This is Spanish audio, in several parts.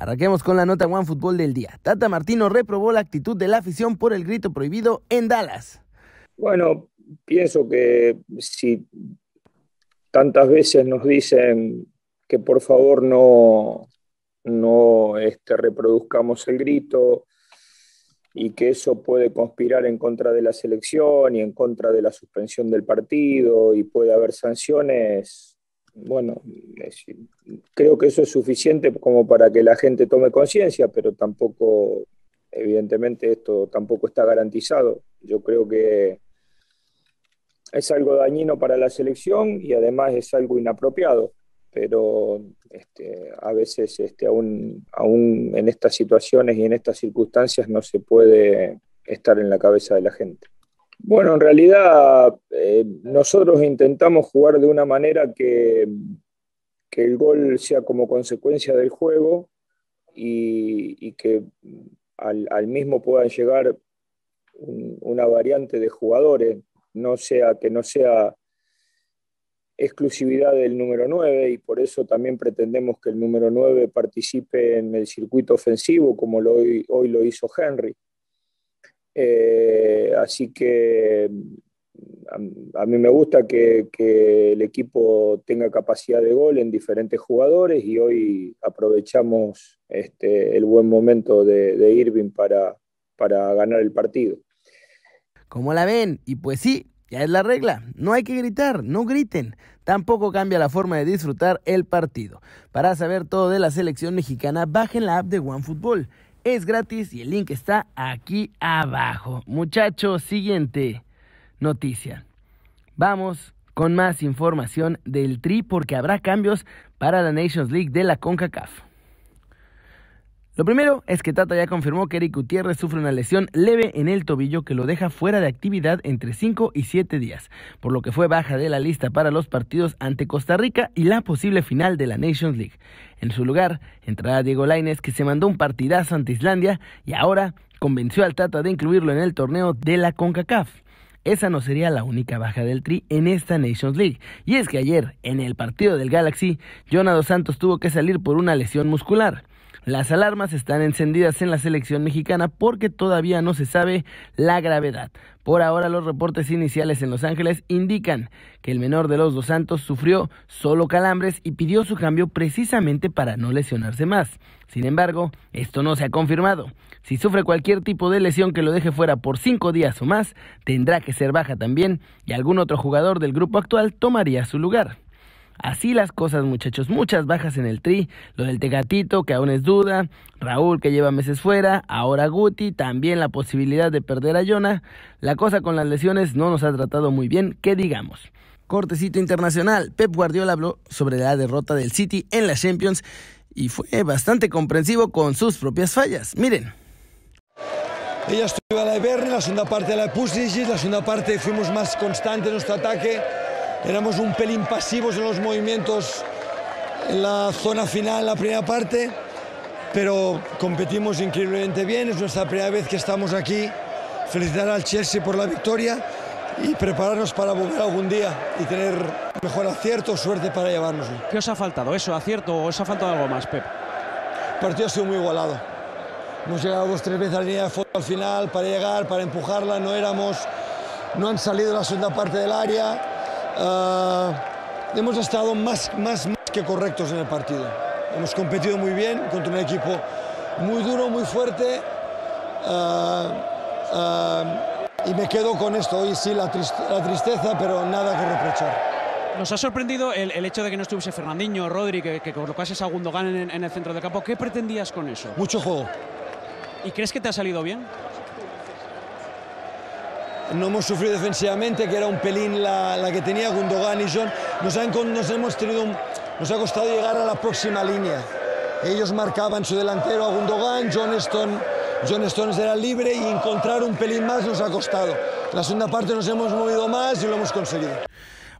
Arranquemos con la nota One Fútbol del día. Tata Martino reprobó la actitud de la afición por el grito prohibido en Dallas. Bueno, pienso que si tantas veces nos dicen que por favor no, no este, reproduzcamos el grito y que eso puede conspirar en contra de la selección y en contra de la suspensión del partido y puede haber sanciones, bueno, creo que eso es suficiente como para que la gente tome conciencia, pero tampoco, evidentemente esto tampoco está garantizado. Yo creo que es algo dañino para la selección y además es algo inapropiado, pero este, a veces este, aún, aún en estas situaciones y en estas circunstancias no se puede estar en la cabeza de la gente. Bueno, en realidad eh, nosotros intentamos jugar de una manera que, que, el gol sea como consecuencia del juego y, que al, mismo puedan llegar una variante de jugadores, no sea que no sea exclusividad del número 9 y por eso también pretendemos que el número 9 participe en el circuito ofensivo como lo, hoy lo hizo Henry. Eh, así que a, mí me gusta que, el equipo tenga capacidad de gol en diferentes jugadores y hoy aprovechamos este, el buen momento de, de Irving para, para ganar el partido. ¿Cómo la ven? Y pues sí, ya es la regla, no hay que gritar, no griten. Tampoco cambia la forma de disfrutar el partido. Para saber todo de la selección mexicana, bajen la app de OneFootball. Es gratis y el link está aquí abajo. Muchachos, siguiente noticia. Vamos con más información del Tri porque habrá cambios para la Nations League de la CONCACAF. Lo primero es que Tata ya confirmó que Eric Gutiérrez sufre una lesión leve en el tobillo que lo deja fuera de actividad entre 5 y 7 días, por lo que fue baja de la lista para los partidos ante Costa Rica y la posible final de la Nations League. En su lugar, entrará Diego Laines que se mandó un partidazo ante Islandia y ahora convenció al Tata de incluirlo en el torneo de la CONCACAF. Esa no sería la única baja del Tri en esta Nations League. Y es que ayer, en el partido del Galaxy, Jonado Santos tuvo que salir por una lesión muscular. Las alarmas están encendidas en la selección mexicana porque todavía no se sabe la gravedad. Por ahora los reportes iniciales en Los Ángeles indican que el menor de los dos santos sufrió solo calambres y pidió su cambio precisamente para no lesionarse más. Sin embargo, esto no se ha confirmado. Si sufre cualquier tipo de lesión que lo deje fuera por cinco días o más, tendrá que ser baja también y algún otro jugador del grupo actual tomaría su lugar. Así las cosas, muchachos. Muchas bajas en el tri. Lo del Tegatito, que aún es duda. Raúl, que lleva meses fuera. Ahora Guti. También la posibilidad de perder a Jonah. La cosa con las lesiones no nos ha tratado muy bien, que digamos. Cortecito internacional. Pep Guardiola habló sobre la derrota del City en la Champions y fue bastante comprensivo con sus propias fallas. Miren. Ella estuvo a la Iberni, la segunda parte la Pusic, la segunda parte fuimos más constantes en nuestro ataque éramos un pelín pasivos en los movimientos en la zona final, en la primera parte, pero competimos increíblemente bien. Es nuestra primera vez que estamos aquí. Felicitar al Chelsea por la victoria y prepararnos para volver algún día y tener mejor acierto, suerte para llevárnoslo. ¿Qué os ha faltado? ¿Eso, acierto o os ha faltado algo más, Pep? El partido ha sido muy igualado. Hemos llegado dos tres veces a la línea de fondo al final para llegar, para empujarla, no éramos, no han salido la segunda parte del área Uh, hemos estado más, más, más que correctos en el partido. Hemos competido muy bien contra un equipo muy duro, muy fuerte. Uh, uh, y me quedo con esto. Hoy sí la, la, tristeza, pero nada que reprochar. Nos ha sorprendido el, el hecho de que no estuviese Fernandinho, Rodri, que, que colocases a Gundogan en, en el centro del campo. ¿Qué pretendías con eso? Mucho juego. ¿Y crees que te ha salido bien? No hemos sufrido defensivamente, que era un pelín la, la que tenía Gundogan y John. Nos, han, nos, hemos tenido nos ha costado llegar a la próxima línea. Ellos marcaban su delantero a Gundogan, John Stone, John Stones era libre y encontrar un pelín más nos ha costado. La segunda parte nos hemos movido más y lo hemos conseguido.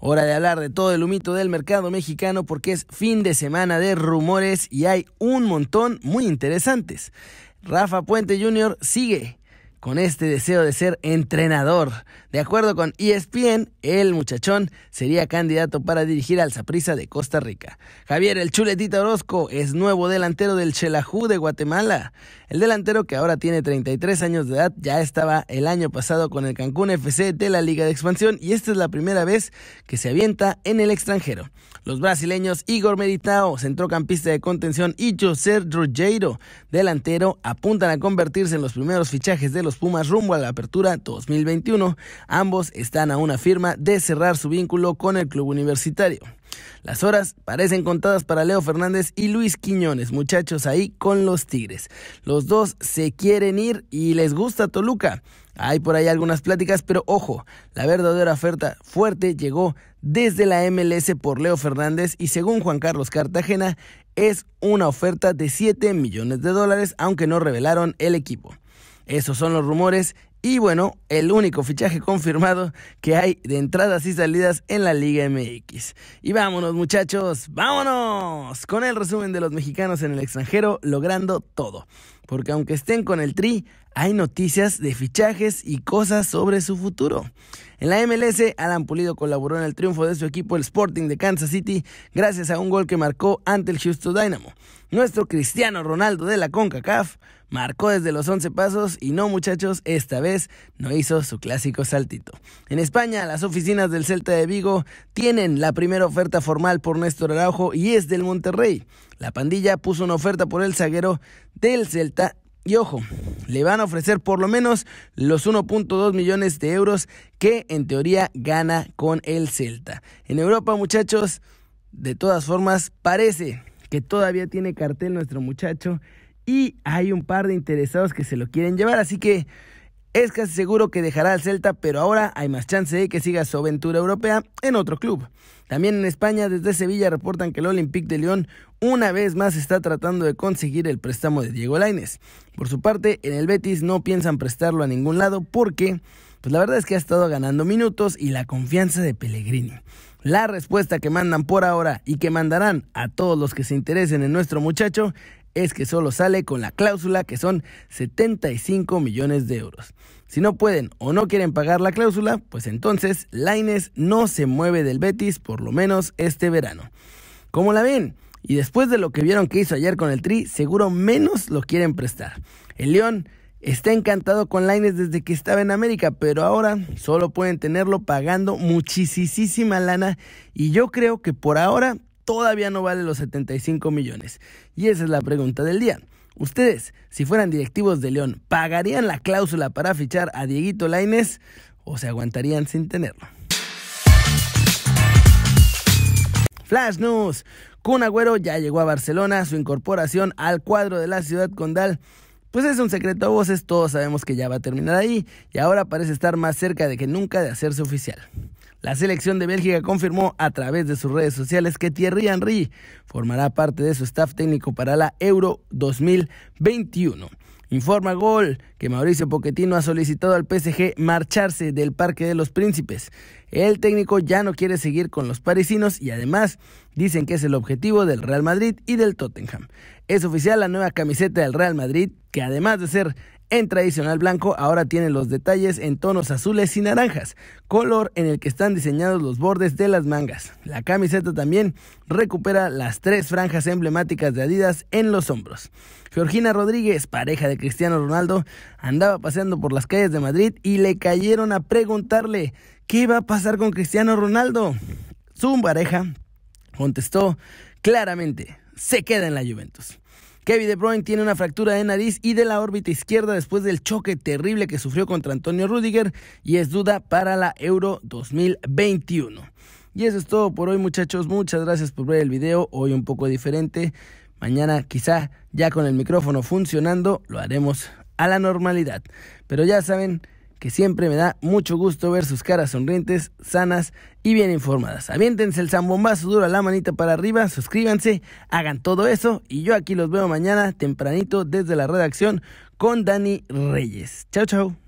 Hora de hablar de todo el humito del mercado mexicano porque es fin de semana de rumores y hay un montón muy interesantes. Rafa Puente Jr. sigue con este deseo de ser entrenador. De acuerdo con ESPN, el muchachón sería candidato para dirigir al Saprissa de Costa Rica. Javier El Chuletita Orozco es nuevo delantero del Chelajú de Guatemala. El delantero que ahora tiene 33 años de edad ya estaba el año pasado con el Cancún FC de la Liga de Expansión y esta es la primera vez que se avienta en el extranjero. Los brasileños Igor Meritao, centrocampista de contención, y José Rogero, delantero, apuntan a convertirse en los primeros fichajes de los Pumas rumbo a la apertura 2021. Ambos están a una firma de cerrar su vínculo con el club universitario. Las horas parecen contadas para Leo Fernández y Luis Quiñones, muchachos ahí con los Tigres. Los dos se quieren ir y les gusta Toluca. Hay por ahí algunas pláticas, pero ojo, la verdadera oferta fuerte llegó desde la MLS por Leo Fernández y según Juan Carlos Cartagena es una oferta de 7 millones de dólares, aunque no revelaron el equipo. Esos son los rumores y bueno, el único fichaje confirmado que hay de entradas y salidas en la Liga MX. Y vámonos muchachos, vámonos con el resumen de los mexicanos en el extranjero logrando todo. Porque aunque estén con el Tri, hay noticias de fichajes y cosas sobre su futuro. En la MLS, Alan Pulido colaboró en el triunfo de su equipo, el Sporting de Kansas City, gracias a un gol que marcó ante el Houston Dynamo. Nuestro Cristiano Ronaldo de la CONCACAF marcó desde los 11 pasos y no muchachos, esta vez no hizo su clásico saltito. En España, las oficinas del Celta de Vigo tienen la primera oferta formal por Néstor Araujo y es del Monterrey. La pandilla puso una oferta por el zaguero del Celta y ojo, le van a ofrecer por lo menos los 1.2 millones de euros que en teoría gana con el Celta. En Europa, muchachos, de todas formas, parece que todavía tiene cartel nuestro muchacho y hay un par de interesados que se lo quieren llevar, así que es casi seguro que dejará al Celta, pero ahora hay más chance de que siga su aventura europea en otro club. También en España, desde Sevilla reportan que el Olympique de Lyon una vez más está tratando de conseguir el préstamo de Diego Lainez. Por su parte, en el Betis no piensan prestarlo a ningún lado porque, pues la verdad es que ha estado ganando minutos y la confianza de Pellegrini. La respuesta que mandan por ahora y que mandarán a todos los que se interesen en nuestro muchacho es que solo sale con la cláusula que son 75 millones de euros. Si no pueden o no quieren pagar la cláusula, pues entonces Laines no se mueve del Betis por lo menos este verano. ¿Cómo la ven? Y después de lo que vieron que hizo ayer con el Tri, seguro menos lo quieren prestar. El León está encantado con Laines desde que estaba en América, pero ahora solo pueden tenerlo pagando muchísima lana y yo creo que por ahora todavía no vale los 75 millones. Y esa es la pregunta del día. Ustedes, si fueran directivos de León, ¿pagarían la cláusula para fichar a Dieguito Laines o se aguantarían sin tenerlo? Flash News. Kun Agüero ya llegó a Barcelona, su incorporación al cuadro de la ciudad condal pues es un secreto a voces, todos sabemos que ya va a terminar ahí y ahora parece estar más cerca de que nunca de hacerse oficial. La selección de Bélgica confirmó a través de sus redes sociales que Thierry Henry formará parte de su staff técnico para la Euro 2021. Informa Gol que Mauricio Pochettino ha solicitado al PSG marcharse del Parque de los Príncipes. El técnico ya no quiere seguir con los parisinos y además dicen que es el objetivo del Real Madrid y del Tottenham. Es oficial la nueva camiseta del Real Madrid, que además de ser en tradicional blanco, ahora tiene los detalles en tonos azules y naranjas, color en el que están diseñados los bordes de las mangas. La camiseta también recupera las tres franjas emblemáticas de Adidas en los hombros. Georgina Rodríguez, pareja de Cristiano Ronaldo, andaba paseando por las calles de Madrid y le cayeron a preguntarle qué va a pasar con Cristiano Ronaldo. Su pareja contestó claramente, se queda en la Juventus. Kevin De Bruyne tiene una fractura de nariz y de la órbita izquierda después del choque terrible que sufrió contra Antonio Rudiger y es duda para la Euro 2021. Y eso es todo por hoy muchachos, muchas gracias por ver el video, hoy un poco diferente, mañana quizá ya con el micrófono funcionando lo haremos a la normalidad. Pero ya saben, que siempre me da mucho gusto ver sus caras sonrientes, sanas y bien informadas. Aviéntense el zambombazo duro a la manita para arriba, suscríbanse, hagan todo eso y yo aquí los veo mañana tempranito desde la redacción con Dani Reyes. Chao, chao.